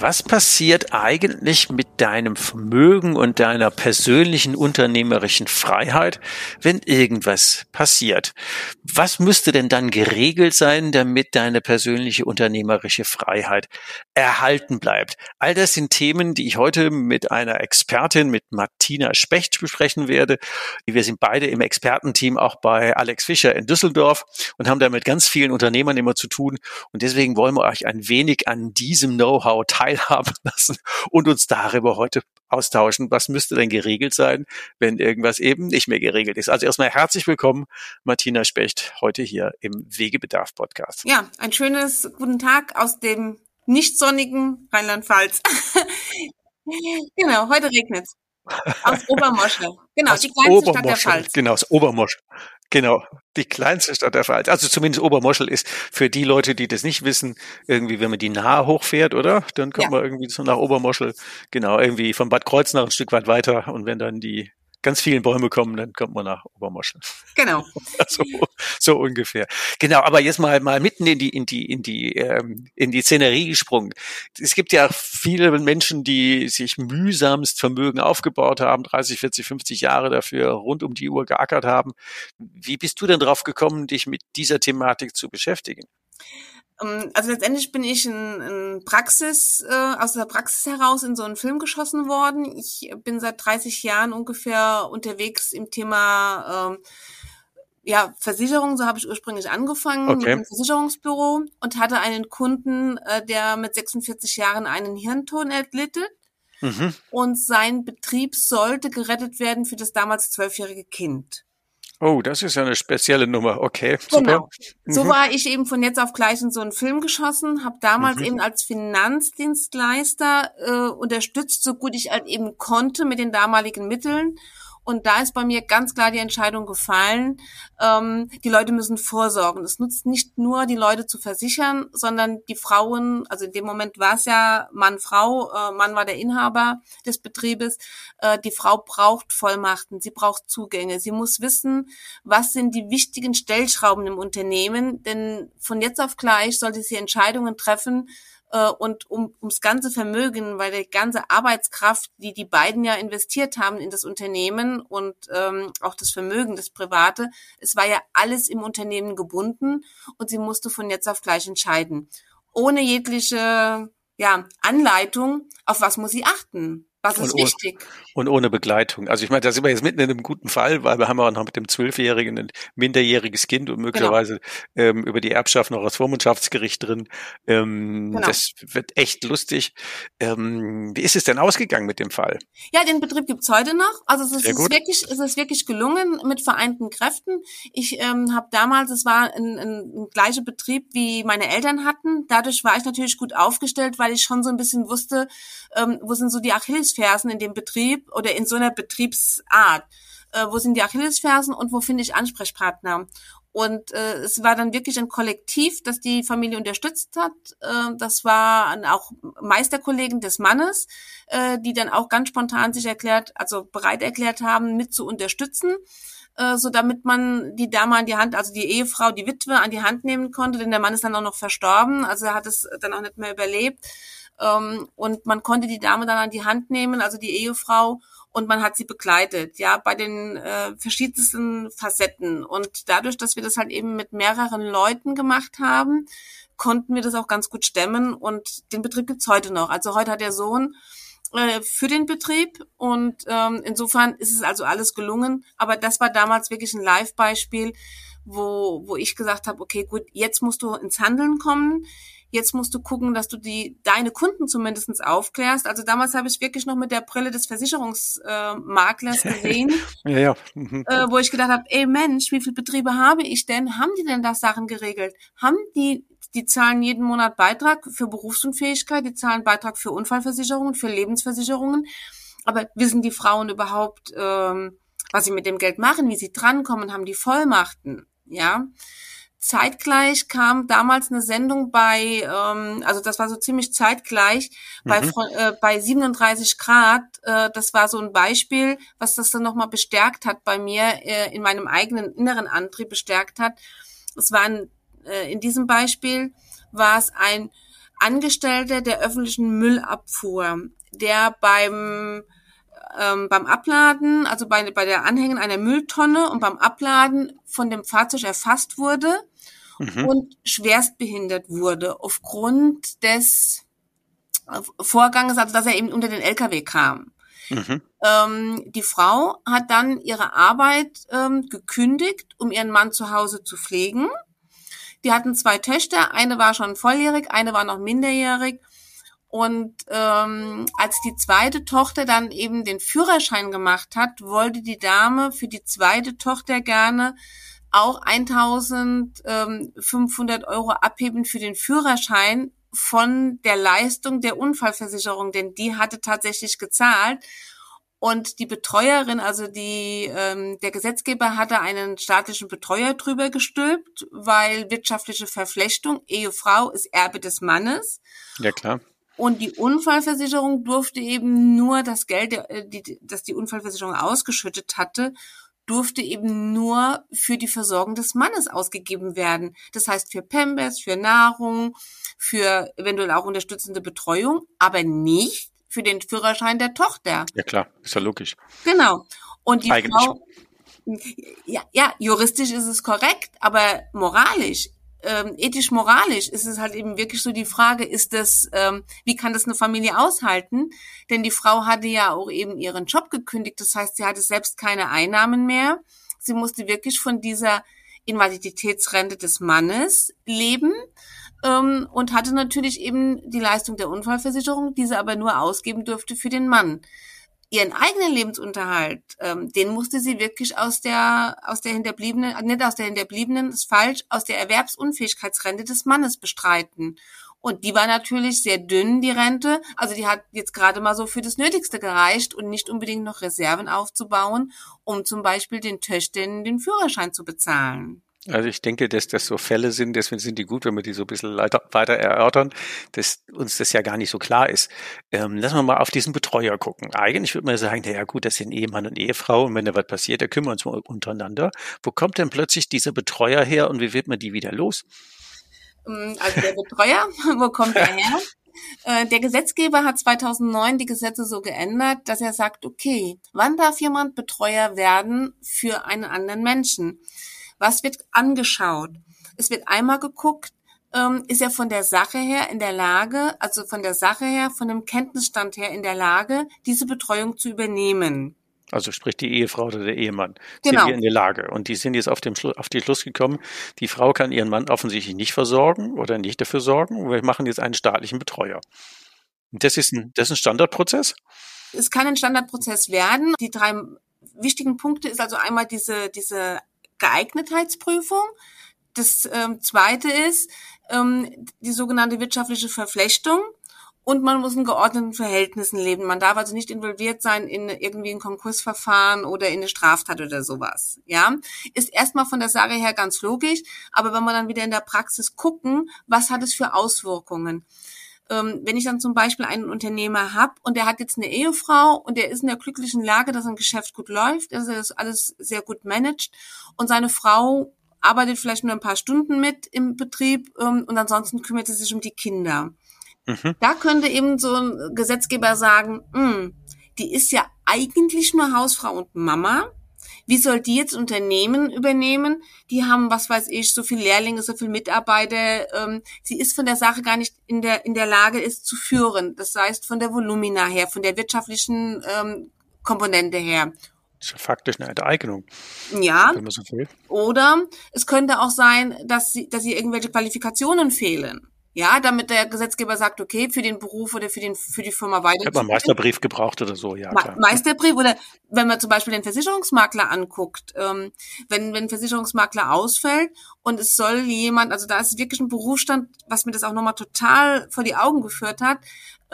Was passiert eigentlich mit deinem Vermögen und deiner persönlichen unternehmerischen Freiheit, wenn irgendwas passiert? Was müsste denn dann geregelt sein, damit deine persönliche unternehmerische Freiheit erhalten bleibt? All das sind Themen, die ich heute mit einer Expertin, mit Martina Specht besprechen werde. Wir sind beide im Expertenteam auch bei Alex Fischer in Düsseldorf und haben da mit ganz vielen Unternehmern immer zu tun. Und deswegen wollen wir euch ein wenig an diesem Know-how teilen teilhaben lassen und uns darüber heute austauschen. Was müsste denn geregelt sein, wenn irgendwas eben nicht mehr geregelt ist? Also erstmal herzlich willkommen, Martina Specht, heute hier im Wegebedarf Podcast. Ja, ein schönes guten Tag aus dem nicht sonnigen Rheinland-Pfalz. genau, heute regnet es. Aus Obermoschel. Genau, aus die kleinste Stadt der Pfalz. Genau, aus Obermoschel. Genau, die kleinste Stadt der Pfalz. Also zumindest Obermoschel ist für die Leute, die das nicht wissen, irgendwie, wenn man die Nahe hochfährt, oder? Dann kommt ja. man irgendwie so nach Obermoschel, genau, irgendwie von Bad Kreuznach ein Stück weit weiter. Und wenn dann die ganz vielen Bäume kommen, dann kommt man nach Obermoschel. Genau. so, so ungefähr. Genau, aber jetzt mal mal mitten in die in die in die ähm, in die Szenerie gesprungen. Es gibt ja viele Menschen, die sich mühsamst Vermögen aufgebaut haben, 30, 40, 50 Jahre dafür rund um die Uhr geackert haben. Wie bist du denn drauf gekommen, dich mit dieser Thematik zu beschäftigen? Ähm, also letztendlich bin ich in, in Praxis, äh, aus der Praxis heraus in so einen Film geschossen worden. Ich bin seit 30 Jahren ungefähr unterwegs im Thema äh, ja, Versicherung, so habe ich ursprünglich angefangen okay. mit einem Versicherungsbüro und hatte einen Kunden, äh, der mit 46 Jahren einen Hirnton erlitt. Mhm. Und sein Betrieb sollte gerettet werden für das damals zwölfjährige Kind. Oh, das ist ja eine spezielle Nummer. Okay, genau. Mhm. So war ich eben von jetzt auf gleich in so einen Film geschossen, habe damals mhm. eben als Finanzdienstleister äh, unterstützt, so gut ich halt eben konnte mit den damaligen Mitteln und da ist bei mir ganz klar die Entscheidung gefallen, ähm, die Leute müssen vorsorgen. Es nutzt nicht nur, die Leute zu versichern, sondern die Frauen, also in dem Moment war es ja Mann, Frau, äh, Mann war der Inhaber des Betriebes, äh, die Frau braucht Vollmachten, sie braucht Zugänge, sie muss wissen, was sind die wichtigen Stellschrauben im Unternehmen, denn von jetzt auf gleich sollte sie Entscheidungen treffen, äh, und um, ums ganze Vermögen, weil die ganze Arbeitskraft, die die beiden ja investiert haben in das Unternehmen und ähm, auch das Vermögen, das Private, es war ja alles im Unternehmen gebunden und sie musste von jetzt auf gleich entscheiden. Ohne jegliche ja, Anleitung, auf was muss sie achten? Was ist und wichtig? Und ohne Begleitung. Also ich meine, da sind wir jetzt mitten in einem guten Fall, weil wir haben auch noch mit dem Zwölfjährigen ein minderjähriges Kind und möglicherweise genau. ähm, über die Erbschaft noch das Vormundschaftsgericht drin. Ähm, genau. Das wird echt lustig. Ähm, wie ist es denn ausgegangen mit dem Fall? Ja, den Betrieb gibt's heute noch. Also es ist, ist wirklich, es ist wirklich gelungen mit vereinten Kräften. Ich ähm, habe damals, es war ein, ein, ein gleicher Betrieb, wie meine Eltern hatten. Dadurch war ich natürlich gut aufgestellt, weil ich schon so ein bisschen wusste, ähm, wo sind so die Achilles Achillesfersen in dem Betrieb oder in so einer Betriebsart? Äh, wo sind die Achillesfersen und wo finde ich Ansprechpartner? Und äh, es war dann wirklich ein Kollektiv, das die Familie unterstützt hat. Äh, das waren auch Meisterkollegen des Mannes, äh, die dann auch ganz spontan sich erklärt, also bereit erklärt haben, mit zu unterstützen, äh, so damit man die Dame an die Hand, also die Ehefrau, die Witwe an die Hand nehmen konnte, denn der Mann ist dann auch noch verstorben, also er hat es dann auch nicht mehr überlebt. Ähm, und man konnte die Dame dann an die Hand nehmen, also die Ehefrau, und man hat sie begleitet, ja, bei den äh, verschiedensten Facetten. Und dadurch, dass wir das halt eben mit mehreren Leuten gemacht haben, konnten wir das auch ganz gut stemmen und den Betrieb gibt's heute noch. Also heute hat der Sohn äh, für den Betrieb und ähm, insofern ist es also alles gelungen. Aber das war damals wirklich ein Live-Beispiel, wo, wo ich gesagt habe, okay, gut, jetzt musst du ins Handeln kommen. Jetzt musst du gucken, dass du die deine Kunden zumindestens aufklärst. Also damals habe ich wirklich noch mit der Brille des Versicherungsmaklers äh, gesehen, ja, ja. Äh, wo ich gedacht habe, ey Mensch, wie viele Betriebe habe ich denn? Haben die denn da Sachen geregelt? Haben die die zahlen jeden Monat Beitrag für Berufsunfähigkeit, die zahlen Beitrag für Unfallversicherungen, für Lebensversicherungen. Aber wissen die Frauen überhaupt, ähm, was sie mit dem Geld machen, wie sie drankommen, haben die Vollmachten, ja? zeitgleich kam damals eine Sendung bei, ähm, also das war so ziemlich zeitgleich, mhm. bei, äh, bei 37 Grad. Äh, das war so ein Beispiel, was das dann nochmal bestärkt hat bei mir, äh, in meinem eigenen inneren Antrieb bestärkt hat. Es war ein, äh, in diesem Beispiel war es ein Angestellter der öffentlichen Müllabfuhr, der beim ähm, beim Abladen, also bei, bei der Anhängen einer Mülltonne und beim Abladen von dem Fahrzeug erfasst wurde mhm. und schwerst behindert wurde aufgrund des Vorgangs, also dass er eben unter den LKW kam. Mhm. Ähm, die Frau hat dann ihre Arbeit ähm, gekündigt, um ihren Mann zu Hause zu pflegen. Die hatten zwei Töchter, eine war schon volljährig, eine war noch minderjährig. Und ähm, als die zweite Tochter dann eben den Führerschein gemacht hat, wollte die Dame für die zweite Tochter gerne auch 1500 Euro abheben für den Führerschein von der Leistung der Unfallversicherung, denn die hatte tatsächlich gezahlt. Und die Betreuerin, also die, ähm, der Gesetzgeber hatte einen staatlichen Betreuer drüber gestülpt, weil wirtschaftliche Verflechtung, Ehefrau ist Erbe des Mannes. Ja, klar. Und die Unfallversicherung durfte eben nur das Geld, äh, das die Unfallversicherung ausgeschüttet hatte, durfte eben nur für die Versorgung des Mannes ausgegeben werden. Das heißt für Pembers, für Nahrung, für eventuell auch unterstützende Betreuung, aber nicht für den Führerschein der Tochter. Ja klar, ist ja logisch. Genau. Und die Eigentlich. Frau, ja, ja, juristisch ist es korrekt, aber moralisch ähm, ethisch-moralisch ist es halt eben wirklich so die Frage, ist das, ähm, wie kann das eine Familie aushalten? Denn die Frau hatte ja auch eben ihren Job gekündigt, das heißt, sie hatte selbst keine Einnahmen mehr. Sie musste wirklich von dieser Invaliditätsrente des Mannes leben ähm, und hatte natürlich eben die Leistung der Unfallversicherung, diese aber nur ausgeben durfte für den Mann ihren eigenen Lebensunterhalt, ähm, den musste sie wirklich aus der, aus der hinterbliebenen, nicht aus der hinterbliebenen, ist falsch, aus der Erwerbsunfähigkeitsrente des Mannes bestreiten. Und die war natürlich sehr dünn, die Rente. Also die hat jetzt gerade mal so für das Nötigste gereicht und nicht unbedingt noch Reserven aufzubauen, um zum Beispiel den Töchtern den Führerschein zu bezahlen. Also ich denke, dass das so Fälle sind, deswegen sind die gut, wenn wir die so ein bisschen weiter erörtern, dass uns das ja gar nicht so klar ist. Ähm, lassen wir mal auf diesen Betreuer gucken. Eigentlich würde man sagen, na ja gut, das sind Ehemann und Ehefrau und wenn da was passiert, da kümmern wir uns mal untereinander. Wo kommt denn plötzlich dieser Betreuer her und wie wird man die wieder los? Ähm, also der Betreuer, wo kommt er her? Äh, der Gesetzgeber hat 2009 die Gesetze so geändert, dass er sagt, okay, wann darf jemand Betreuer werden für einen anderen Menschen? Was wird angeschaut? Es wird einmal geguckt, ähm, ist er von der Sache her in der Lage, also von der Sache her, von dem Kenntnisstand her in der Lage, diese Betreuung zu übernehmen. Also sprich die Ehefrau oder der Ehemann genau. sind hier in der Lage. Und die sind jetzt auf, dem auf die Schluss gekommen, die Frau kann ihren Mann offensichtlich nicht versorgen oder nicht dafür sorgen. Wir machen jetzt einen staatlichen Betreuer. Und das ist ein, das ist ein Standardprozess? Es kann ein Standardprozess werden. Die drei wichtigen Punkte ist also einmal diese, diese Geeignetheitsprüfung. Das ähm, zweite ist ähm, die sogenannte wirtschaftliche Verflechtung. Und man muss in geordneten Verhältnissen leben. Man darf also nicht involviert sein in irgendwie ein Konkursverfahren oder in eine Straftat oder sowas. Ja, ist erstmal von der Sache her ganz logisch. Aber wenn wir dann wieder in der Praxis gucken, was hat es für Auswirkungen? Ähm, wenn ich dann zum Beispiel einen Unternehmer habe und der hat jetzt eine Ehefrau und der ist in der glücklichen Lage, dass ein Geschäft gut läuft, dass er das alles sehr gut managt und seine Frau arbeitet vielleicht nur ein paar Stunden mit im Betrieb ähm, und ansonsten kümmert sie sich um die Kinder. Mhm. Da könnte eben so ein Gesetzgeber sagen, hm, die ist ja eigentlich nur Hausfrau und Mama. Wie soll die jetzt Unternehmen übernehmen? Die haben, was weiß ich, so viel Lehrlinge, so viel Mitarbeiter. Ähm, sie ist von der Sache gar nicht in der, in der Lage, es zu führen. Das heißt, von der Volumina her, von der wirtschaftlichen ähm, Komponente her. Das ist ja faktisch eine Enteignung. Ja. So Oder es könnte auch sein, dass sie, dass sie irgendwelche Qualifikationen fehlen. Ja, damit der Gesetzgeber sagt, okay, für den Beruf oder für, den, für die Firma weiter. Hat man Meisterbrief gebraucht oder so, ja. Klar. Meisterbrief oder wenn man zum Beispiel den Versicherungsmakler anguckt, ähm, wenn, wenn ein Versicherungsmakler ausfällt und es soll jemand, also da ist wirklich ein Berufsstand, was mir das auch nochmal total vor die Augen geführt hat,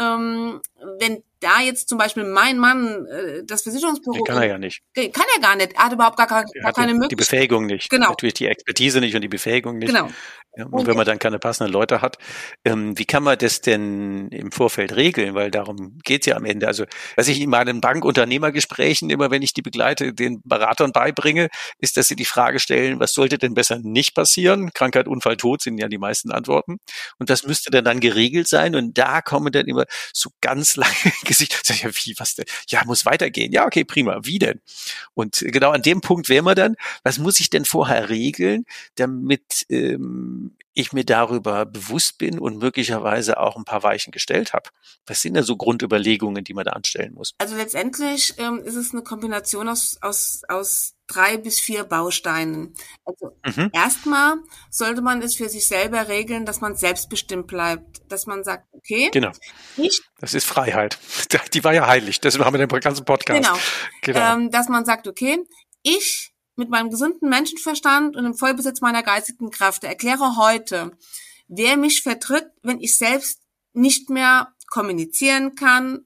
ähm, wenn da jetzt zum Beispiel mein Mann äh, das Versicherungsbüro... Kann er ja nicht. Kann er gar nicht. Er hat überhaupt gar, gar, gar keine Möglichkeit. Die Befähigung nicht. Genau. Natürlich die Expertise nicht und die Befähigung nicht. Genau. Ja, und, und wenn man dann keine passenden Leute hat, ähm, wie kann man das denn im Vorfeld regeln? Weil darum geht's ja am Ende. Also, was ich in meinen Bankunternehmergesprächen immer, wenn ich die begleite, den Beratern beibringe, ist, dass sie die Frage stellen, was sollte denn besser nicht passieren? Krankheit, Unfall, Tod sind ja die meisten Antworten. Und das müsste dann dann geregelt sein. Und da kommen dann immer so ganz lange Gesichter. Sag ja, wie, was denn? Ja, muss weitergehen. Ja, okay, prima. Wie denn? Und genau an dem Punkt wären wir dann, was muss ich denn vorher regeln, damit ähm, ich mir darüber bewusst bin und möglicherweise auch ein paar Weichen gestellt habe. Was sind denn so Grundüberlegungen, die man da anstellen muss? Also letztendlich ähm, ist es eine Kombination aus, aus, aus drei bis vier Bausteinen. Also mhm. erstmal sollte man es für sich selber regeln, dass man selbstbestimmt bleibt, dass man sagt, okay, genau. Ich, das ist Freiheit. Die war ja heilig, deswegen haben wir den ganzen Podcast. Genau. genau. Ähm, dass man sagt, okay, ich mit meinem gesunden Menschenverstand und im Vollbesitz meiner geistigen Kräfte erkläre heute, wer mich vertritt, wenn ich selbst nicht mehr kommunizieren kann.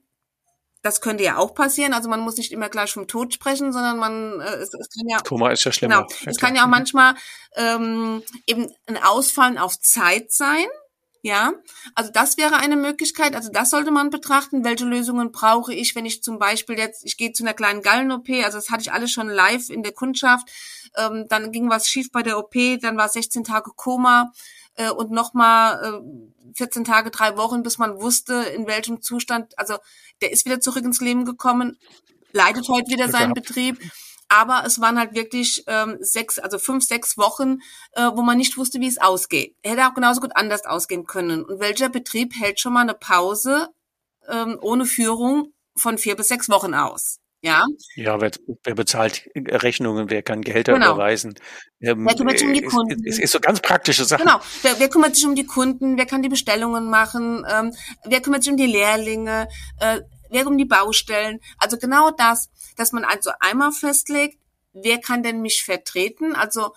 Das könnte ja auch passieren. Also man muss nicht immer gleich vom Tod sprechen, sondern man äh, es, es kann ja Koma ist ja schlimmer. Genau, es kann ja auch manchmal ähm, eben ein Ausfallen auf Zeit sein. Ja, also das wäre eine Möglichkeit. Also das sollte man betrachten. Welche Lösungen brauche ich, wenn ich zum Beispiel jetzt, ich gehe zu einer kleinen Gallen-OP, also das hatte ich alles schon live in der Kundschaft. Ähm, dann ging was schief bei der OP, dann war 16 Tage Koma äh, und nochmal äh, 14 Tage, drei Wochen, bis man wusste, in welchem Zustand, also der ist wieder zurück ins Leben gekommen, leidet heute wieder seinen Betrieb aber es waren halt wirklich ähm, sechs, also fünf, sechs Wochen, äh, wo man nicht wusste, wie es ausgeht. Hätte auch genauso gut anders ausgehen können. Und welcher Betrieb hält schon mal eine Pause ähm, ohne Führung von vier bis sechs Wochen aus? Ja. Ja, wer, wer bezahlt Rechnungen, wer kann Gehälter genau. überweisen? Ähm, wer kümmert sich um die Kunden? Es, es ist so ganz praktische Sachen. Genau. Wer, wer kümmert sich um die Kunden? Wer kann die Bestellungen machen? Ähm, wer kümmert sich um die Lehrlinge? Äh, wer um die Baustellen? Also genau das dass man also einmal festlegt, wer kann denn mich vertreten? Also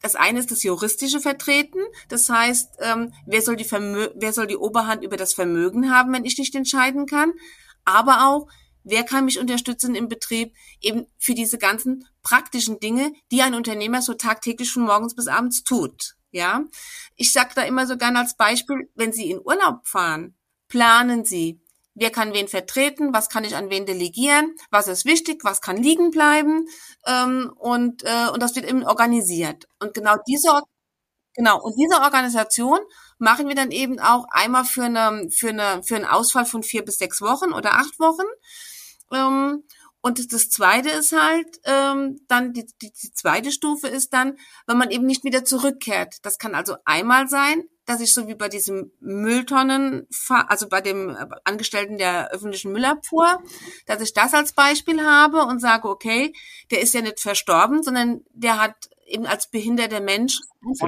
das eine ist das juristische Vertreten, das heißt, ähm, wer, soll die Vermö wer soll die Oberhand über das Vermögen haben, wenn ich nicht entscheiden kann, aber auch, wer kann mich unterstützen im Betrieb eben für diese ganzen praktischen Dinge, die ein Unternehmer so tagtäglich von morgens bis abends tut. Ja, ich sage da immer so gern als Beispiel, wenn Sie in Urlaub fahren, planen Sie, wer kann wen vertreten, was kann ich an wen delegieren, was ist wichtig, was kann liegen bleiben ähm, und, äh, und das wird eben organisiert. Und genau diese Genau, und diese Organisation machen wir dann eben auch einmal für, eine, für, eine, für einen Ausfall von vier bis sechs Wochen oder acht Wochen. Ähm, und das Zweite ist halt, ähm, dann die, die, die zweite Stufe ist dann, wenn man eben nicht wieder zurückkehrt. Das kann also einmal sein, dass ich so wie bei diesem Mülltonnen, also bei dem Angestellten der öffentlichen Müllabfuhr, dass ich das als Beispiel habe und sage, okay, der ist ja nicht verstorben, sondern der hat eben als behinderter Mensch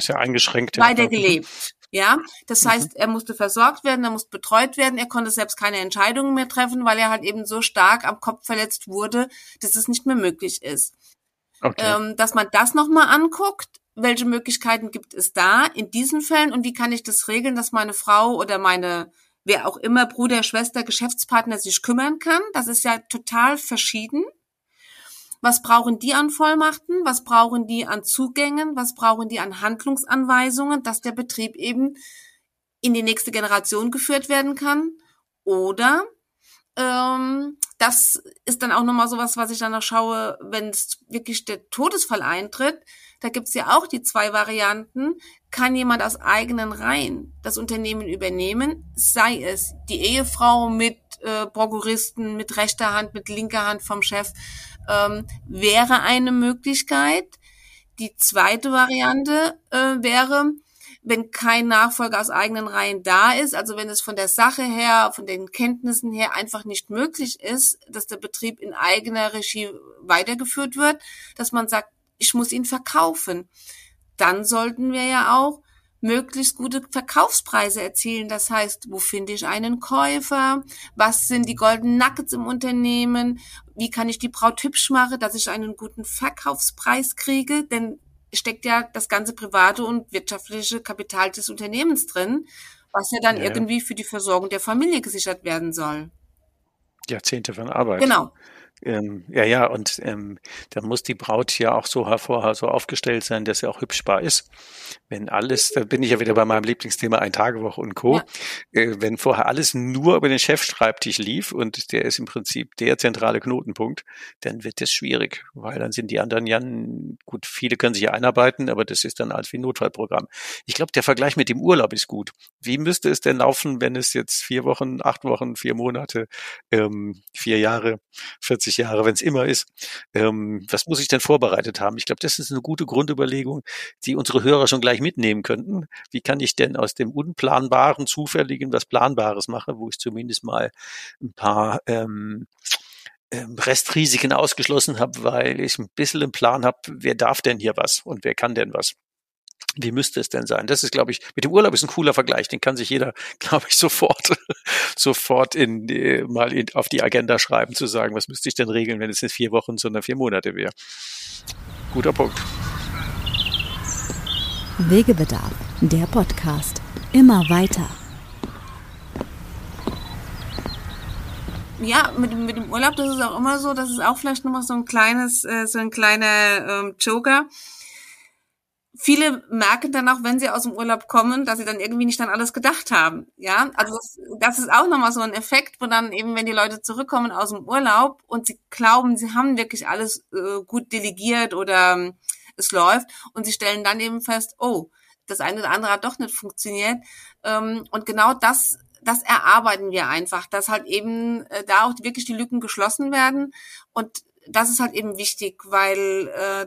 ja eingeschränkt weitergelebt. Ja, das mhm. heißt, er musste versorgt werden, er musste betreut werden, er konnte selbst keine Entscheidungen mehr treffen, weil er halt eben so stark am Kopf verletzt wurde, dass es nicht mehr möglich ist. Okay. Ähm, dass man das nochmal anguckt, welche Möglichkeiten gibt es da in diesen Fällen und wie kann ich das regeln, dass meine Frau oder meine, wer auch immer, Bruder, Schwester, Geschäftspartner sich kümmern kann. Das ist ja total verschieden. Was brauchen die an Vollmachten? Was brauchen die an Zugängen? Was brauchen die an Handlungsanweisungen, dass der Betrieb eben in die nächste Generation geführt werden kann? Oder ähm, das ist dann auch nochmal sowas, was ich dann noch schaue, wenn es wirklich der Todesfall eintritt. Da gibt's ja auch die zwei Varianten. Kann jemand aus eigenen Reihen das Unternehmen übernehmen? Sei es die Ehefrau mit äh, Prokuristen, mit rechter Hand, mit linker Hand vom Chef, ähm, wäre eine Möglichkeit. Die zweite Variante äh, wäre, wenn kein Nachfolger aus eigenen Reihen da ist, also wenn es von der Sache her, von den Kenntnissen her einfach nicht möglich ist, dass der Betrieb in eigener Regie weitergeführt wird, dass man sagt, ich muss ihn verkaufen. Dann sollten wir ja auch möglichst gute Verkaufspreise erzielen. Das heißt, wo finde ich einen Käufer? Was sind die Golden Nuggets im Unternehmen? Wie kann ich die Braut hübsch machen, dass ich einen guten Verkaufspreis kriege? Denn steckt ja das ganze private und wirtschaftliche Kapital des Unternehmens drin, was ja dann ja. irgendwie für die Versorgung der Familie gesichert werden soll. Jahrzehnte von Arbeit. Genau. Ähm, ja, ja, und ähm, da muss die Braut ja auch so hervor so aufgestellt sein, dass sie auch hübschbar ist. Wenn alles, da bin ich ja wieder bei meinem Lieblingsthema Ein Tagewoche und Co. Ja. Äh, wenn vorher alles nur über den Chefschreibtisch lief und der ist im Prinzip der zentrale Knotenpunkt, dann wird das schwierig, weil dann sind die anderen ja, gut, viele können sich ja einarbeiten, aber das ist dann als wie ein Notfallprogramm. Ich glaube, der Vergleich mit dem Urlaub ist gut. Wie müsste es denn laufen, wenn es jetzt vier Wochen, acht Wochen, vier Monate, ähm, vier Jahre, 40 30 Jahre, wenn es immer ist. Ähm, was muss ich denn vorbereitet haben? Ich glaube, das ist eine gute Grundüberlegung, die unsere Hörer schon gleich mitnehmen könnten. Wie kann ich denn aus dem Unplanbaren, Zufälligen was Planbares machen, wo ich zumindest mal ein paar ähm, ähm Restrisiken ausgeschlossen habe, weil ich ein bisschen im Plan habe, wer darf denn hier was und wer kann denn was. Wie müsste es denn sein? Das ist, glaube ich, mit dem Urlaub ist ein cooler Vergleich. Den kann sich jeder, glaube ich, sofort, sofort in, äh, mal in, auf die Agenda schreiben, zu sagen, was müsste ich denn regeln, wenn es nicht vier Wochen, sondern vier Monate wäre. Guter Punkt. Wegebedarf, der Podcast. Immer weiter. Ja, mit, mit dem Urlaub, das ist auch immer so, das ist auch vielleicht nochmal so ein kleines, äh, so ein kleiner ähm, Joker viele merken dann auch, wenn sie aus dem Urlaub kommen, dass sie dann irgendwie nicht an alles gedacht haben. Ja, also das, das ist auch nochmal so ein Effekt, wo dann eben, wenn die Leute zurückkommen aus dem Urlaub und sie glauben, sie haben wirklich alles äh, gut delegiert oder äh, es läuft und sie stellen dann eben fest, oh, das eine oder andere hat doch nicht funktioniert. Ähm, und genau das das erarbeiten wir einfach, dass halt eben äh, da auch wirklich die Lücken geschlossen werden. Und das ist halt eben wichtig, weil äh,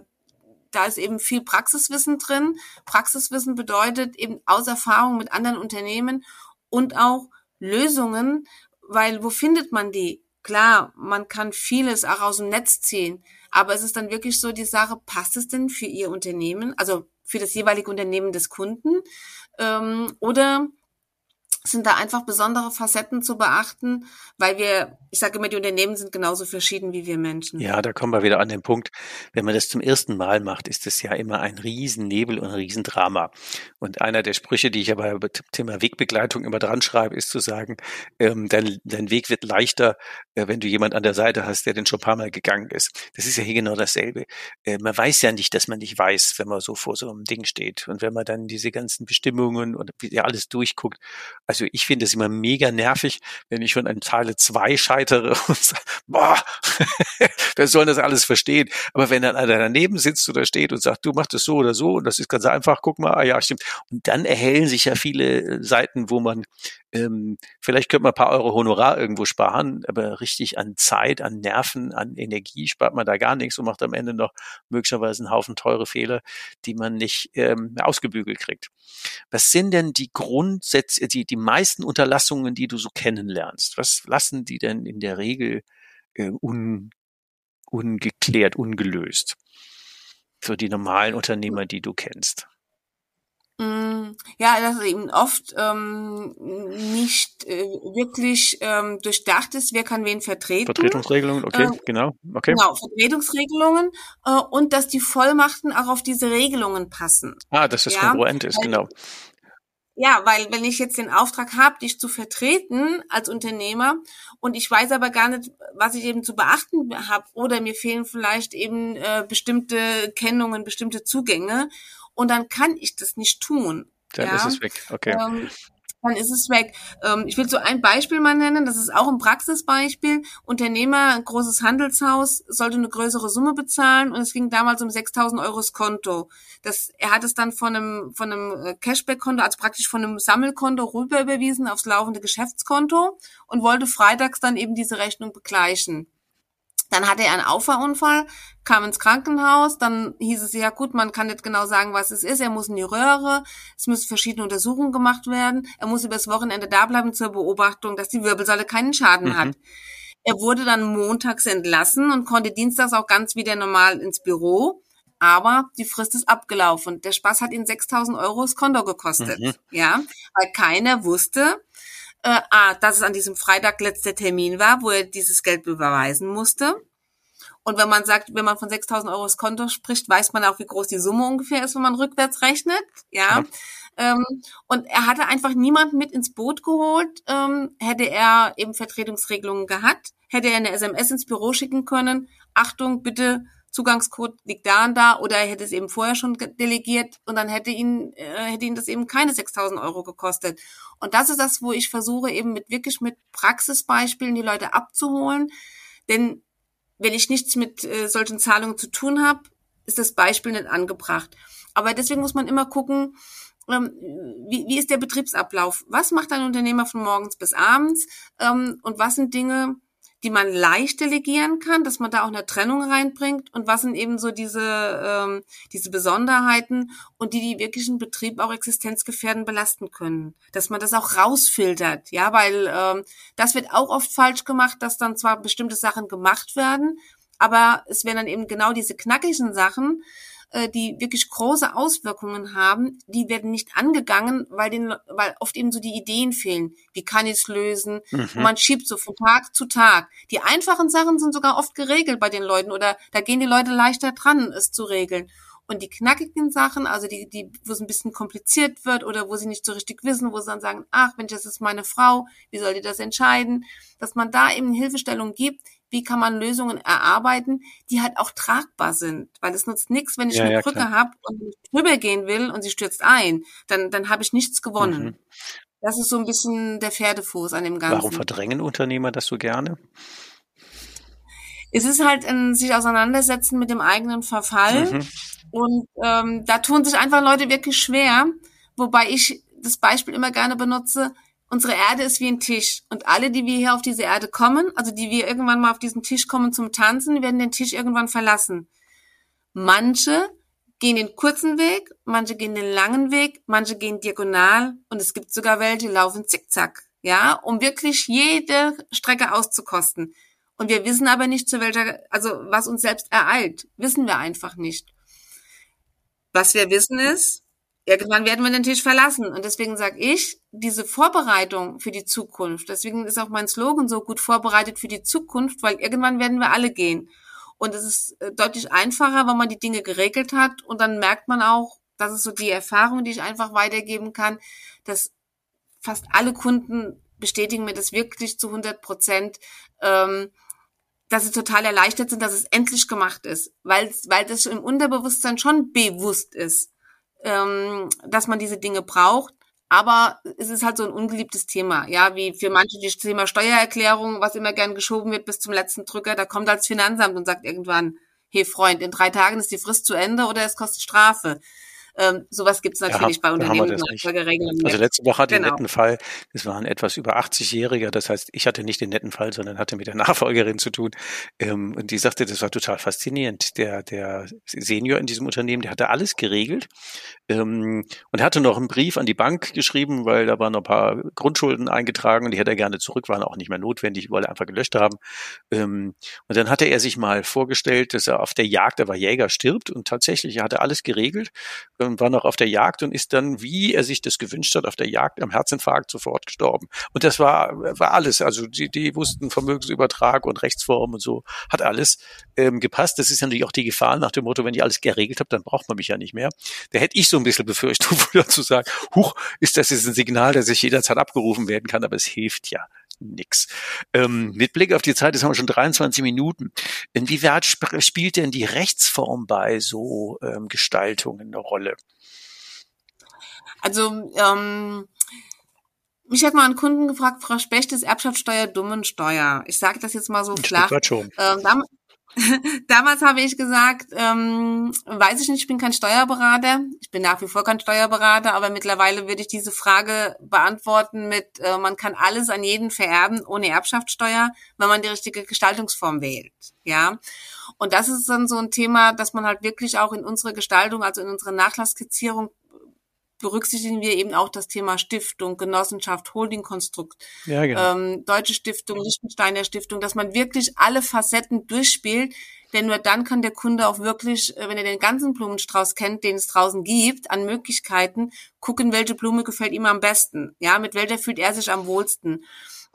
da ist eben viel Praxiswissen drin. Praxiswissen bedeutet eben aus Erfahrung mit anderen Unternehmen und auch Lösungen, weil wo findet man die? Klar, man kann vieles auch aus dem Netz ziehen, aber es ist dann wirklich so die Sache, passt es denn für Ihr Unternehmen, also für das jeweilige Unternehmen des Kunden? Ähm, oder sind da einfach besondere Facetten zu beachten, weil wir, ich sage immer, die Unternehmen sind genauso verschieden wie wir Menschen. Ja, da kommen wir wieder an den Punkt, wenn man das zum ersten Mal macht, ist es ja immer ein Riesennebel und ein Riesendrama. Und einer der Sprüche, die ich aber beim Thema Wegbegleitung immer dran schreibe, ist zu sagen, ähm, dein, dein Weg wird leichter, äh, wenn du jemand an der Seite hast, der den schon ein paar Mal gegangen ist. Das ist ja hier genau dasselbe. Äh, man weiß ja nicht, dass man nicht weiß, wenn man so vor so einem Ding steht. Und wenn man dann diese ganzen Bestimmungen und ja alles durchguckt, also ich finde es immer mega nervig, wenn ich schon an Teile zwei scheitere und sage, boah, wer soll das alles verstehen? Aber wenn dann einer daneben sitzt oder steht und sagt, du machst das so oder so und das ist ganz einfach, guck mal, ah ja, stimmt. Und dann erhellen sich ja viele äh, Seiten, wo man ähm, vielleicht könnte man ein paar Euro Honorar irgendwo sparen, aber richtig an Zeit, an Nerven, an Energie spart man da gar nichts und macht am Ende noch möglicherweise einen Haufen teure Fehler, die man nicht ähm, ausgebügelt kriegt. Was sind denn die Grundsätze, die, die meisten Unterlassungen, die du so kennenlernst? Was lassen die denn in der Regel äh, un, ungeklärt, ungelöst? Für die normalen Unternehmer, die du kennst. Mm, ja, dass es eben oft ähm, nicht äh, wirklich ähm, durchdacht ist, wer kann wen vertreten. Vertretungsregelungen, okay, ähm, genau. Okay. Genau, Vertretungsregelungen äh, und dass die Vollmachten auch auf diese Regelungen passen. Ah, dass das ja? kongruent ist, genau. Ja, weil wenn ich jetzt den Auftrag habe, dich zu vertreten als Unternehmer und ich weiß aber gar nicht, was ich eben zu beachten habe oder mir fehlen vielleicht eben äh, bestimmte Kennungen, bestimmte Zugänge und dann kann ich das nicht tun. Dann ja? ist es weg, okay. Ähm, dann ist es weg. Ähm, ich will so ein Beispiel mal nennen, das ist auch ein Praxisbeispiel. Unternehmer, ein großes Handelshaus, sollte eine größere Summe bezahlen und es ging damals um 6.000 Euro das Konto. Das, er hat es dann von einem, von einem äh, Cashback-Konto, also praktisch von einem Sammelkonto rüber überwiesen aufs laufende Geschäftskonto und wollte freitags dann eben diese Rechnung begleichen. Dann hatte er einen Auffahrunfall, kam ins Krankenhaus, dann hieß es, ja gut, man kann nicht genau sagen, was es ist, er muss in die Röhre, es müssen verschiedene Untersuchungen gemacht werden, er muss übers Wochenende da bleiben zur Beobachtung, dass die Wirbelsäule keinen Schaden mhm. hat. Er wurde dann montags entlassen und konnte dienstags auch ganz wieder normal ins Büro. Aber die Frist ist abgelaufen. Der Spaß hat ihn 6000 Euro das Konto gekostet. Mhm. Ja, weil keiner wusste, äh, ah, dass es an diesem Freitag letzter Termin war, wo er dieses Geld überweisen musste. Und wenn man sagt, wenn man von 6.000 Euro das Konto spricht, weiß man auch, wie groß die Summe ungefähr ist, wenn man rückwärts rechnet. Ja. ja. Ähm, und er hatte einfach niemanden mit ins Boot geholt. Ähm, hätte er eben Vertretungsregelungen gehabt, hätte er eine SMS ins Büro schicken können. Achtung, bitte Zugangscode liegt da und da oder er hätte es eben vorher schon delegiert und dann hätte ihn, äh, hätte ihn das eben keine 6000 Euro gekostet. Und das ist das, wo ich versuche eben mit wirklich mit Praxisbeispielen die Leute abzuholen. Denn wenn ich nichts mit äh, solchen Zahlungen zu tun habe, ist das Beispiel nicht angebracht. Aber deswegen muss man immer gucken, ähm, wie, wie ist der Betriebsablauf? Was macht ein Unternehmer von morgens bis abends? Ähm, und was sind Dinge, die man leicht delegieren kann, dass man da auch eine Trennung reinbringt und was sind eben so diese, ähm, diese Besonderheiten und die die wirklichen Betrieb auch existenzgefährden belasten können. Dass man das auch rausfiltert, ja, weil ähm, das wird auch oft falsch gemacht, dass dann zwar bestimmte Sachen gemacht werden, aber es werden dann eben genau diese knackigen Sachen, äh, die wirklich große Auswirkungen haben, die werden nicht angegangen, weil, den, weil oft eben so die Ideen fehlen. Wie kann ich es lösen? Mhm. Und man schiebt so von Tag zu Tag. Die einfachen Sachen sind sogar oft geregelt bei den Leuten oder da gehen die Leute leichter dran, es zu regeln. Und die knackigen Sachen, also die, die, wo es ein bisschen kompliziert wird oder wo sie nicht so richtig wissen, wo sie dann sagen, ach Mensch, das ist meine Frau, wie soll die das entscheiden? Dass man da eben Hilfestellung gibt, wie kann man Lösungen erarbeiten, die halt auch tragbar sind. Weil es nutzt nichts, wenn ich ja, eine ja, Brücke habe und drüber gehen will und sie stürzt ein, dann, dann habe ich nichts gewonnen. Mhm. Das ist so ein bisschen der Pferdefuß an dem Ganzen. Warum verdrängen Unternehmer das so gerne? Es ist halt ein sich auseinandersetzen mit dem eigenen Verfall. Mhm. Und ähm, da tun sich einfach Leute wirklich schwer, wobei ich das Beispiel immer gerne benutze, unsere Erde ist wie ein Tisch und alle, die wir hier auf diese Erde kommen, also die wir irgendwann mal auf diesen Tisch kommen zum Tanzen, werden den Tisch irgendwann verlassen. Manche gehen den kurzen Weg, manche gehen den langen Weg, manche gehen diagonal und es gibt sogar welche, die laufen zickzack, ja, um wirklich jede Strecke auszukosten. Und wir wissen aber nicht, zu welcher, also was uns selbst ereilt, wissen wir einfach nicht. Was wir wissen ist, irgendwann werden wir den Tisch verlassen. Und deswegen sage ich, diese Vorbereitung für die Zukunft, deswegen ist auch mein Slogan so gut vorbereitet für die Zukunft, weil irgendwann werden wir alle gehen. Und es ist äh, deutlich einfacher, wenn man die Dinge geregelt hat. Und dann merkt man auch, das ist so die Erfahrung, die ich einfach weitergeben kann, dass fast alle Kunden bestätigen mir das wirklich zu 100 Prozent, ähm, dass sie total erleichtert sind, dass es endlich gemacht ist, weil, weil das im Unterbewusstsein schon bewusst ist ähm, dass man diese Dinge braucht. Aber es ist halt so ein ungeliebtes Thema, ja, wie für manche das Thema Steuererklärung, was immer gern geschoben wird bis zum letzten Drücker. Da kommt als Finanzamt und sagt irgendwann, hey Freund, in drei Tagen ist die Frist zu Ende oder es kostet Strafe. Ähm, sowas gibt es natürlich ja, bei Unternehmen. Also letzte Woche hatte genau. ich einen netten Fall, das war ein etwas über 80-Jähriger, das heißt, ich hatte nicht den netten Fall, sondern hatte mit der Nachfolgerin zu tun. Ähm, und die sagte, das war total faszinierend. Der, der Senior in diesem Unternehmen, der hatte alles geregelt ähm, und hatte noch einen Brief an die Bank geschrieben, weil da waren noch ein paar Grundschulden eingetragen und die hätte er gerne zurück, waren auch nicht mehr notwendig, wollte er einfach gelöscht haben. Ähm, und dann hatte er sich mal vorgestellt, dass er auf der Jagd, er war Jäger, stirbt und tatsächlich, er hatte alles geregelt und war noch auf der Jagd und ist dann, wie er sich das gewünscht hat, auf der Jagd am Herzinfarkt sofort gestorben. Und das war, war alles. Also die, die wussten Vermögensübertrag und Rechtsform und so, hat alles ähm, gepasst. Das ist natürlich auch die Gefahr nach dem Motto, wenn ich alles geregelt habe, dann braucht man mich ja nicht mehr. Da hätte ich so ein bisschen befürchtet, zu sagen, huch, ist das jetzt ein Signal, dass ich jederzeit abgerufen werden kann, aber es hilft ja nix. Ähm, mit Blick auf die Zeit, jetzt haben wir schon 23 Minuten. Inwieweit sp spielt denn die Rechtsform bei so ähm, Gestaltungen eine Rolle? Also ähm, Mich hat mal ein Kunden gefragt, Frau Specht, ist Erbschaftssteuer Dummensteuer? Ich sage das jetzt mal so flach. Schon. Ähm, damals, habe ich gesagt, ähm, weiß ich nicht, ich bin kein Steuerberater. Ich bin nach wie vor kein Steuerberater, aber mittlerweile würde ich diese Frage beantworten mit, äh, man kann alles an jeden vererben ohne Erbschaftssteuer, wenn man die richtige Gestaltungsform wählt. Ja. Und das ist dann so ein Thema, dass man halt wirklich auch in unsere Gestaltung, also in unsere Nachlassskizzierung berücksichtigen wir eben auch das Thema Stiftung, Genossenschaft, Holdingkonstrukt, ja, genau. ähm, Deutsche Stiftung, Liechtensteiner Stiftung, dass man wirklich alle Facetten durchspielt, denn nur dann kann der Kunde auch wirklich, äh, wenn er den ganzen Blumenstrauß kennt, den es draußen gibt, an Möglichkeiten, gucken, welche Blume gefällt ihm am besten, ja, mit welcher fühlt er sich am wohlsten.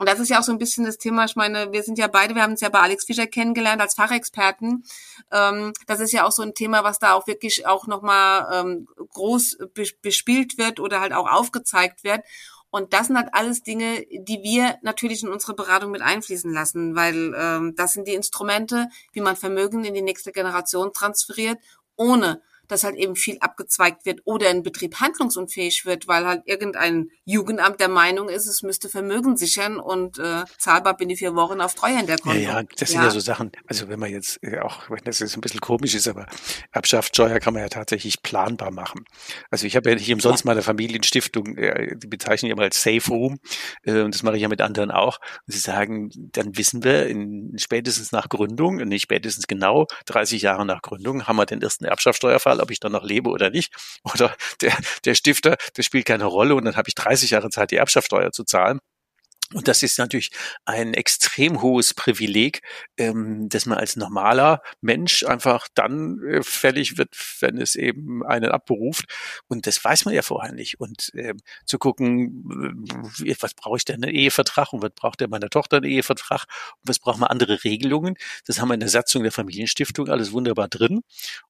Und das ist ja auch so ein bisschen das Thema. Ich meine, wir sind ja beide, wir haben uns ja bei Alex Fischer kennengelernt als Fachexperten. Ähm, das ist ja auch so ein Thema, was da auch wirklich auch nochmal ähm, groß bespielt wird oder halt auch aufgezeigt wird. Und das sind halt alles Dinge, die wir natürlich in unsere Beratung mit einfließen lassen, weil ähm, das sind die Instrumente, wie man Vermögen in die nächste Generation transferiert, ohne dass halt eben viel abgezweigt wird oder ein Betrieb handlungsunfähig wird, weil halt irgendein Jugendamt der Meinung ist, es müsste Vermögen sichern und äh, zahlbar bin ich vier Wochen auf Treuhänderkonto. Ja, ja, das sind ja. so Sachen, also wenn man jetzt äh, auch, wenn das jetzt ein bisschen komisch ist, aber Erbschaftssteuer kann man ja tatsächlich planbar machen. Also ich habe ja nicht umsonst meine Familienstiftung, äh, die bezeichne ich immer als Safe Room äh, und das mache ich ja mit anderen auch. Und sie sagen, dann wissen wir in, spätestens nach Gründung, nicht spätestens genau 30 Jahre nach Gründung, haben wir den ersten Erbschaftssteuerfall ob ich dann noch lebe oder nicht. Oder der, der Stifter, das spielt keine Rolle und dann habe ich 30 Jahre Zeit, die Erbschaftssteuer zu zahlen. Und das ist natürlich ein extrem hohes Privileg, ähm, dass man als normaler Mensch einfach dann äh, fällig wird, wenn es eben einen abberuft. Und das weiß man ja vorher nicht. Und ähm, zu gucken, was brauche ich denn einen Ehevertrag und was braucht der meiner Tochter einen Ehevertrag und was braucht man andere Regelungen. Das haben wir in der Satzung der Familienstiftung alles wunderbar drin.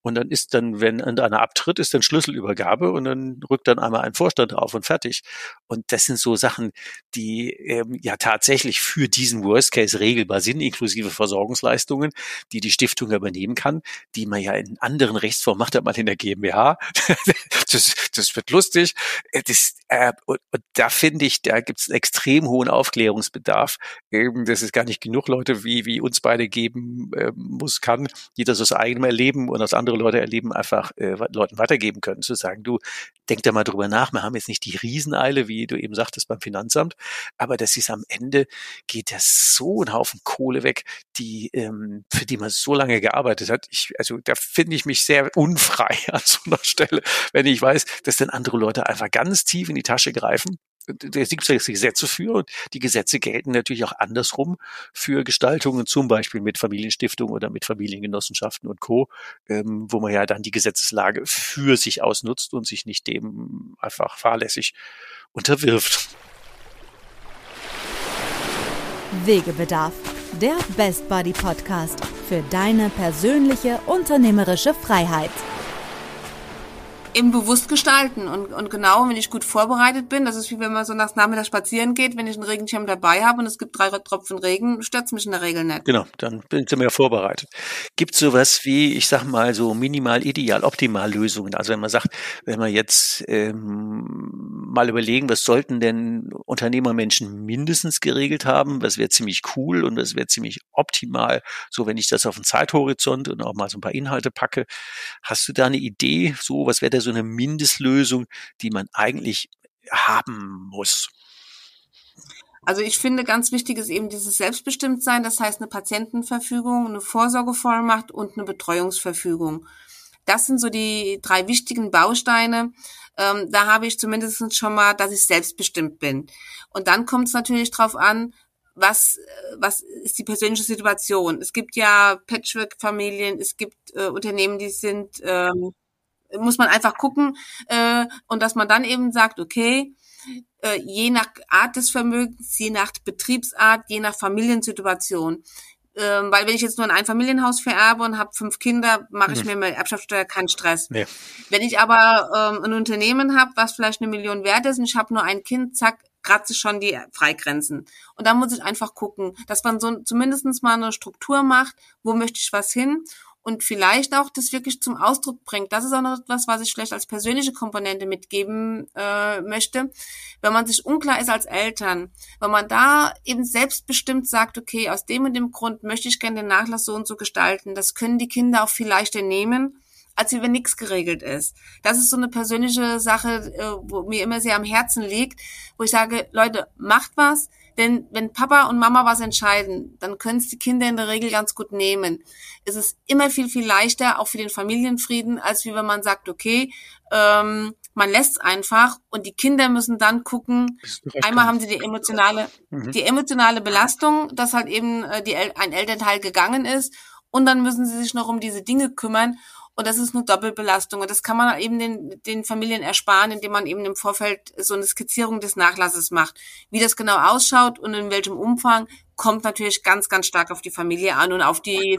Und dann ist dann, wenn einer abtritt, ist dann Schlüsselübergabe und dann rückt dann einmal ein Vorstand auf und fertig. Und das sind so Sachen, die ähm, ja tatsächlich für diesen Worst Case regelbar sind, inklusive Versorgungsleistungen, die die Stiftung übernehmen kann, die man ja in anderen Rechtsformen macht, hat man in der GmbH. das, das wird lustig. Das, äh, und, und da finde ich, da gibt es einen extrem hohen Aufklärungsbedarf. Ähm, das ist gar nicht genug Leute, wie, wie uns beide geben äh, muss, kann, die das aus eigenem Erleben und aus andere Leute erleben, einfach äh, Leuten weitergeben können, zu sagen, du, denk da mal drüber nach, wir haben jetzt nicht die Rieseneile, wie du eben sagtest beim Finanzamt, aber das ist am Ende, geht ja so ein Haufen Kohle weg, die, ähm, für die man so lange gearbeitet hat. Ich, also da finde ich mich sehr unfrei an so einer Stelle, wenn ich weiß, dass dann andere Leute einfach ganz tief in die Tasche greifen es gibt ja Gesetze für und die Gesetze gelten natürlich auch andersrum für Gestaltungen, zum Beispiel mit Familienstiftungen oder mit Familiengenossenschaften und Co., ähm, wo man ja dann die Gesetzeslage für sich ausnutzt und sich nicht dem einfach fahrlässig unterwirft. Wegebedarf, der Best Buddy Podcast für deine persönliche unternehmerische Freiheit eben bewusst gestalten. Und, und genau, wenn ich gut vorbereitet bin, das ist wie wenn man so nach Nachmittag spazieren geht, wenn ich einen Regenschirm dabei habe und es gibt drei Tropfen Regen, stört's mich in der Regel nicht. Genau, dann bin ich mehr vorbereitet. Gibt sowas wie, ich sag mal, so minimal, ideal, optimal Lösungen? Also wenn man sagt, wenn wir jetzt ähm, mal überlegen, was sollten denn Unternehmermenschen mindestens geregelt haben, was wäre ziemlich cool und was wäre ziemlich optimal, so wenn ich das auf einen Zeithorizont und auch mal so ein paar Inhalte packe. Hast du da eine Idee, so was wäre der so eine Mindestlösung, die man eigentlich haben muss? Also ich finde, ganz wichtig ist eben dieses Selbstbestimmtsein, das heißt eine Patientenverfügung, eine Vorsorgevollmacht und eine Betreuungsverfügung. Das sind so die drei wichtigen Bausteine. Ähm, da habe ich zumindest schon mal, dass ich selbstbestimmt bin. Und dann kommt es natürlich drauf an, was, was ist die persönliche Situation. Es gibt ja Patchwork-Familien, es gibt äh, Unternehmen, die sind ähm, muss man einfach gucken äh, und dass man dann eben sagt, okay, äh, je nach Art des Vermögens, je nach Betriebsart, je nach Familiensituation. Ähm, weil wenn ich jetzt nur ein Einfamilienhaus vererbe und habe fünf Kinder, mache ich hm. mir mit Erbschaftssteuer keinen Stress. Nee. Wenn ich aber ähm, ein Unternehmen habe, was vielleicht eine Million wert ist und ich habe nur ein Kind, zack, kratze schon die Freigrenzen. Und da muss ich einfach gucken, dass man so zumindestens mal eine Struktur macht, wo möchte ich was hin und vielleicht auch das wirklich zum Ausdruck bringt. Das ist auch noch etwas, was ich vielleicht als persönliche Komponente mitgeben äh, möchte. Wenn man sich unklar ist als Eltern, wenn man da eben selbstbestimmt sagt, okay, aus dem und dem Grund möchte ich gerne den Nachlass so und so gestalten, das können die Kinder auch viel leichter nehmen, als wenn nichts geregelt ist. Das ist so eine persönliche Sache, äh, wo mir immer sehr am Herzen liegt, wo ich sage, Leute, macht was, denn wenn Papa und Mama was entscheiden, dann können es die Kinder in der Regel ganz gut nehmen. Es ist immer viel, viel leichter, auch für den Familienfrieden, als wie wenn man sagt, okay, ähm, man lässt es einfach und die Kinder müssen dann gucken, einmal haben sie die emotionale, mhm. die emotionale Belastung, dass halt eben äh, die, ein Elternteil gegangen ist und dann müssen sie sich noch um diese Dinge kümmern und das ist eine Doppelbelastung. Und das kann man eben den, den Familien ersparen, indem man eben im Vorfeld so eine Skizzierung des Nachlasses macht. Wie das genau ausschaut und in welchem Umfang, kommt natürlich ganz, ganz stark auf die Familie an und auf die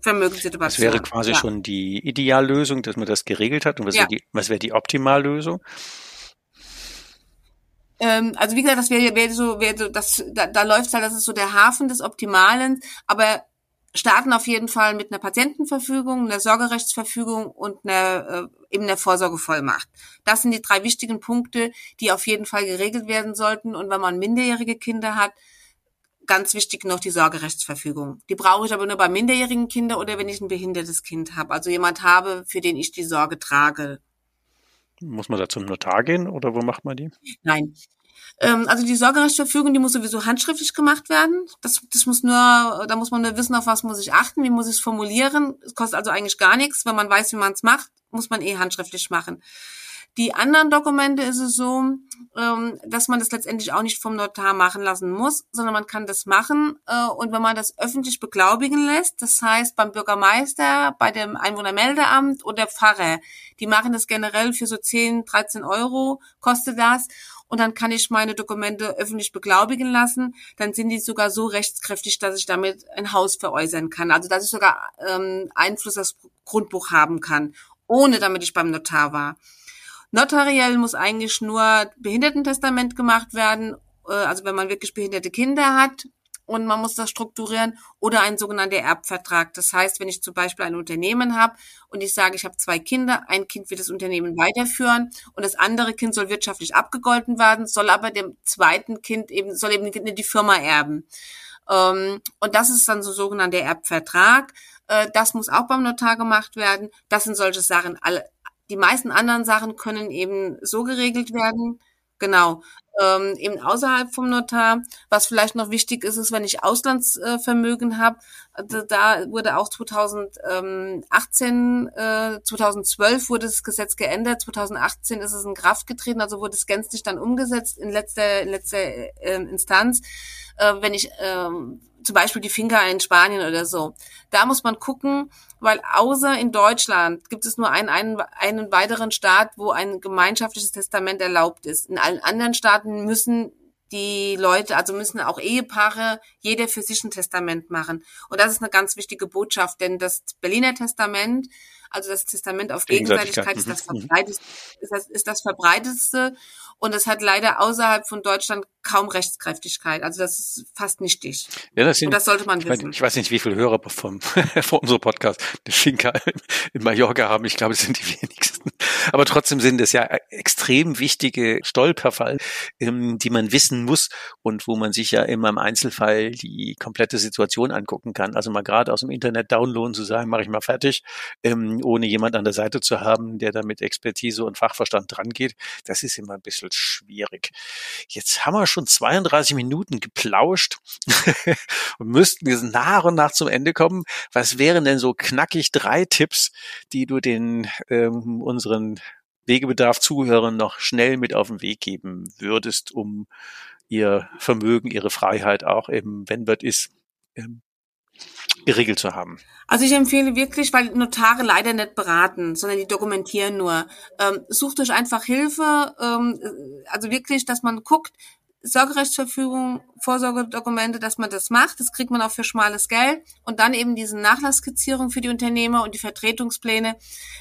Vermögenssituation. Das wäre quasi ja. schon die Ideallösung, dass man das geregelt hat. Und was ja. wäre die, was wäre die Optimallösung? Ähm, also wie gesagt, das wäre wär so, wäre so, das, da, da läuft halt, das ist so der Hafen des Optimalen, aber starten auf jeden Fall mit einer Patientenverfügung, einer Sorgerechtsverfügung und einer, äh, eben einer Vorsorgevollmacht. Das sind die drei wichtigen Punkte, die auf jeden Fall geregelt werden sollten. Und wenn man minderjährige Kinder hat, ganz wichtig noch die Sorgerechtsverfügung. Die brauche ich aber nur bei minderjährigen Kindern oder wenn ich ein behindertes Kind habe. Also jemand habe, für den ich die Sorge trage. Muss man da zum Notar gehen oder wo macht man die? Nein, ähm, also die Sorgerechtsverfügung, die muss sowieso handschriftlich gemacht werden. Das, das muss nur, da muss man nur wissen, auf was muss ich achten, wie muss ich es formulieren. Es kostet also eigentlich gar nichts. Wenn man weiß, wie man es macht, muss man eh handschriftlich machen. Die anderen Dokumente ist es so, ähm, dass man das letztendlich auch nicht vom Notar machen lassen muss, sondern man kann das machen äh, und wenn man das öffentlich beglaubigen lässt, das heißt beim Bürgermeister, bei dem Einwohnermeldeamt oder Pfarrer, die machen das generell für so 10, 13 Euro, kostet das und dann kann ich meine Dokumente öffentlich beglaubigen lassen. Dann sind die sogar so rechtskräftig, dass ich damit ein Haus veräußern kann. Also dass ich sogar ähm, Einfluss aufs Grundbuch haben kann, ohne damit ich beim Notar war. Notariell muss eigentlich nur Behindertentestament gemacht werden. Äh, also wenn man wirklich behinderte Kinder hat, und man muss das strukturieren oder ein sogenannter Erbvertrag. Das heißt, wenn ich zum Beispiel ein Unternehmen habe und ich sage, ich habe zwei Kinder, ein Kind wird das Unternehmen weiterführen und das andere Kind soll wirtschaftlich abgegolten werden, soll aber dem zweiten Kind eben, soll eben die Firma erben. Ähm, und das ist dann so sogenannter Erbvertrag. Äh, das muss auch beim Notar gemacht werden. Das sind solche Sachen. Die meisten anderen Sachen können eben so geregelt werden. Genau ähm, eben außerhalb vom Notar. Was vielleicht noch wichtig ist, ist, wenn ich Auslandsvermögen habe, da wurde auch 2018, äh, 2012 wurde das Gesetz geändert, 2018 ist es in Kraft getreten, also wurde es gänzlich dann umgesetzt in letzter, in letzter äh, Instanz. Äh, wenn ich äh, zum Beispiel die Finca in Spanien oder so. Da muss man gucken, weil außer in Deutschland gibt es nur einen, einen, einen weiteren Staat, wo ein gemeinschaftliches Testament erlaubt ist. In allen anderen Staaten müssen die Leute, also müssen auch Ehepaare jeder für sich ein Testament machen. Und das ist eine ganz wichtige Botschaft, denn das Berliner Testament, also das Testament auf Gegenseitigkeit, ist das, mhm. verbreiteste, ist das, ist das verbreitetste und es hat leider außerhalb von Deutschland kaum Rechtskräftigkeit. Also das ist fast nichtig. Ja, das, sind, und das sollte man ich wissen. Weiß, ich weiß nicht, wie viele Hörer vom, von unserem Podcast eine Finca in Mallorca haben. Ich glaube, es sind die wenigsten. Aber trotzdem sind es ja extrem wichtige Stolperfall, ähm, die man wissen muss und wo man sich ja immer im Einzelfall die komplette Situation angucken kann. Also mal gerade aus dem Internet downloaden zu sagen, mache ich mal fertig, ähm, ohne jemand an der Seite zu haben, der da mit Expertise und Fachverstand dran geht. Das ist immer ein bisschen schwierig. Jetzt haben wir schon 32 Minuten geplauscht und müssten jetzt nach und nach zum Ende kommen. Was wären denn so knackig drei Tipps, die du den ähm, unseren Wegebedarf Zuhörern noch schnell mit auf den Weg geben würdest, um ihr Vermögen, ihre Freiheit auch eben, wenn wird ist, ähm, geregelt zu haben? Also ich empfehle wirklich, weil Notare leider nicht beraten, sondern die dokumentieren nur. Ähm, sucht euch einfach Hilfe, ähm, also wirklich, dass man guckt, Sorgerechtsverfügung, Vorsorgedokumente, dass man das macht. Das kriegt man auch für schmales Geld. Und dann eben diese Nachlassskizzierung für die Unternehmer und die Vertretungspläne,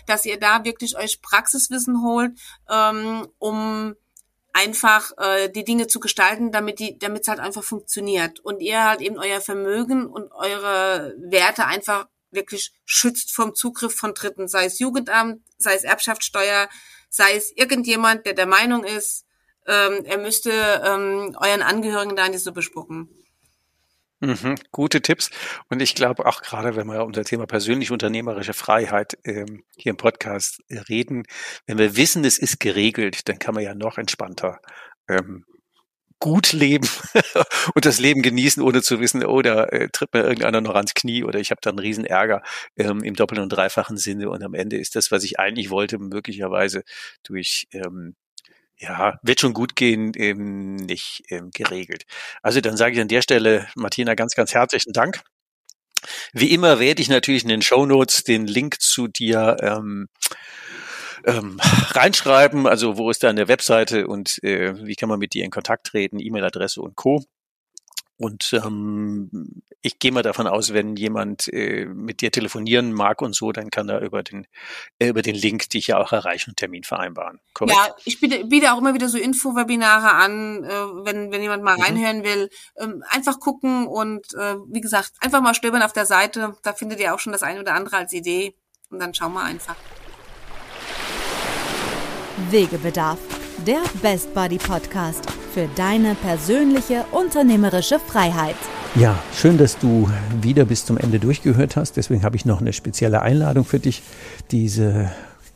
dass ihr da wirklich euch Praxiswissen holt, ähm, um einfach äh, die Dinge zu gestalten, damit die, damit es halt einfach funktioniert und ihr halt eben euer Vermögen und eure Werte einfach wirklich schützt vom Zugriff von Dritten, sei es Jugendamt, sei es Erbschaftssteuer, sei es irgendjemand, der der Meinung ist, ähm, er müsste ähm, euren Angehörigen da in die Suppe spucken. Mhm, gute Tipps. Und ich glaube auch gerade, wenn wir um das Thema persönlich unternehmerische Freiheit ähm, hier im Podcast äh, reden, wenn wir wissen, es ist geregelt, dann kann man ja noch entspannter ähm, gut leben und das Leben genießen, ohne zu wissen, oh, da äh, tritt mir irgendeiner noch ans Knie oder ich habe dann einen riesen Ärger ähm, im doppelten und dreifachen Sinne und am Ende ist das, was ich eigentlich wollte, möglicherweise durch ähm, ja, wird schon gut gehen, eben nicht ähm, geregelt. Also dann sage ich an der Stelle, Martina, ganz, ganz herzlichen Dank. Wie immer werde ich natürlich in den Show Notes den Link zu dir ähm, ähm, reinschreiben, also wo ist deine Webseite und äh, wie kann man mit dir in Kontakt treten, E-Mail-Adresse und Co. Und ähm, ich gehe mal davon aus, wenn jemand äh, mit dir telefonieren mag und so, dann kann er über den äh, über den Link dich ja auch erreichen und Termin vereinbaren. Korrekt? Ja, ich biete, biete auch immer wieder so Infowebinare an, äh, wenn wenn jemand mal mhm. reinhören will. Ähm, einfach gucken und äh, wie gesagt, einfach mal stöbern auf der Seite. Da findet ihr auch schon das eine oder andere als Idee und dann schauen wir einfach. Wegebedarf, der Best Buddy Podcast für deine persönliche unternehmerische Freiheit. Ja, schön, dass du wieder bis zum Ende durchgehört hast. Deswegen habe ich noch eine spezielle Einladung für dich. Diese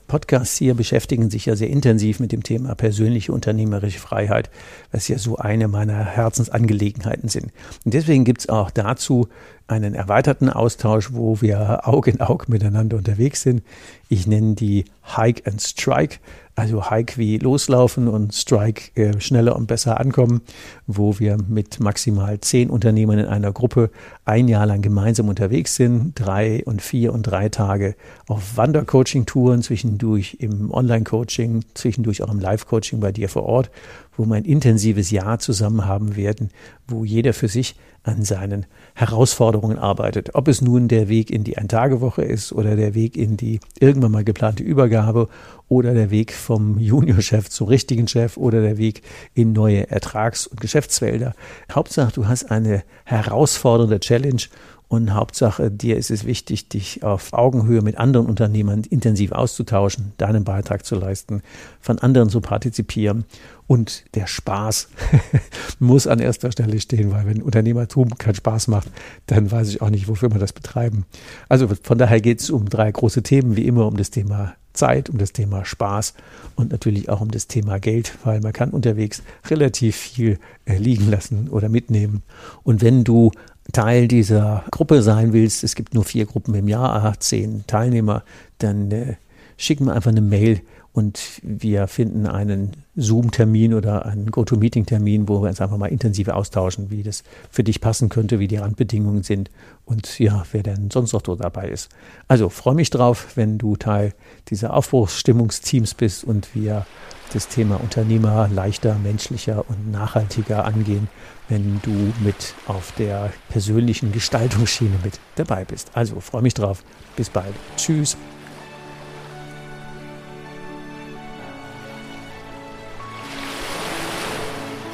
Podcasts hier beschäftigen sich ja sehr intensiv mit dem Thema persönliche unternehmerische Freiheit, was ja so eine meiner Herzensangelegenheiten sind. Und deswegen gibt es auch dazu einen erweiterten Austausch, wo wir Auge in Auge miteinander unterwegs sind. Ich nenne die Hike and Strike also Hike wie loslaufen und Strike äh, schneller und besser ankommen, wo wir mit maximal zehn Unternehmern in einer Gruppe ein Jahr lang gemeinsam unterwegs sind, drei und vier und drei Tage auf Wandercoaching-Touren, zwischendurch im Online-Coaching, zwischendurch auch im Live-Coaching bei dir vor Ort, wo wir ein intensives Jahr zusammen haben werden, wo jeder für sich an seinen Herausforderungen arbeitet. Ob es nun der Weg in die Ein-Tage-Woche ist oder der Weg in die irgendwann mal geplante Übergabe oder der Weg vom Juniorchef zum richtigen Chef oder der Weg in neue Ertrags- und Geschäftsfelder. Hauptsache, du hast eine herausfordernde Challenge und Hauptsache, dir ist es wichtig, dich auf Augenhöhe mit anderen Unternehmern intensiv auszutauschen, deinen Beitrag zu leisten, von anderen zu partizipieren. Und der Spaß muss an erster Stelle stehen, weil wenn Unternehmertum keinen Spaß macht, dann weiß ich auch nicht, wofür wir das betreiben. Also von daher geht es um drei große Themen, wie immer um das Thema Zeit, um das Thema Spaß und natürlich auch um das Thema Geld, weil man kann unterwegs relativ viel äh, liegen lassen oder mitnehmen. Und wenn du Teil dieser Gruppe sein willst, es gibt nur vier Gruppen im Jahr, zehn Teilnehmer, dann äh, schick mir einfach eine Mail und wir finden einen Zoom-Termin oder einen GoToMeeting-Termin, wo wir uns einfach mal intensiv austauschen, wie das für dich passen könnte, wie die Randbedingungen sind und ja, wer denn sonst noch dabei ist. Also freue mich drauf, wenn du Teil dieser Aufbruchsstimmungsteams bist und wir das Thema Unternehmer leichter, menschlicher und nachhaltiger angehen, wenn du mit auf der persönlichen Gestaltungsschiene mit dabei bist. Also freue mich drauf. Bis bald. Tschüss.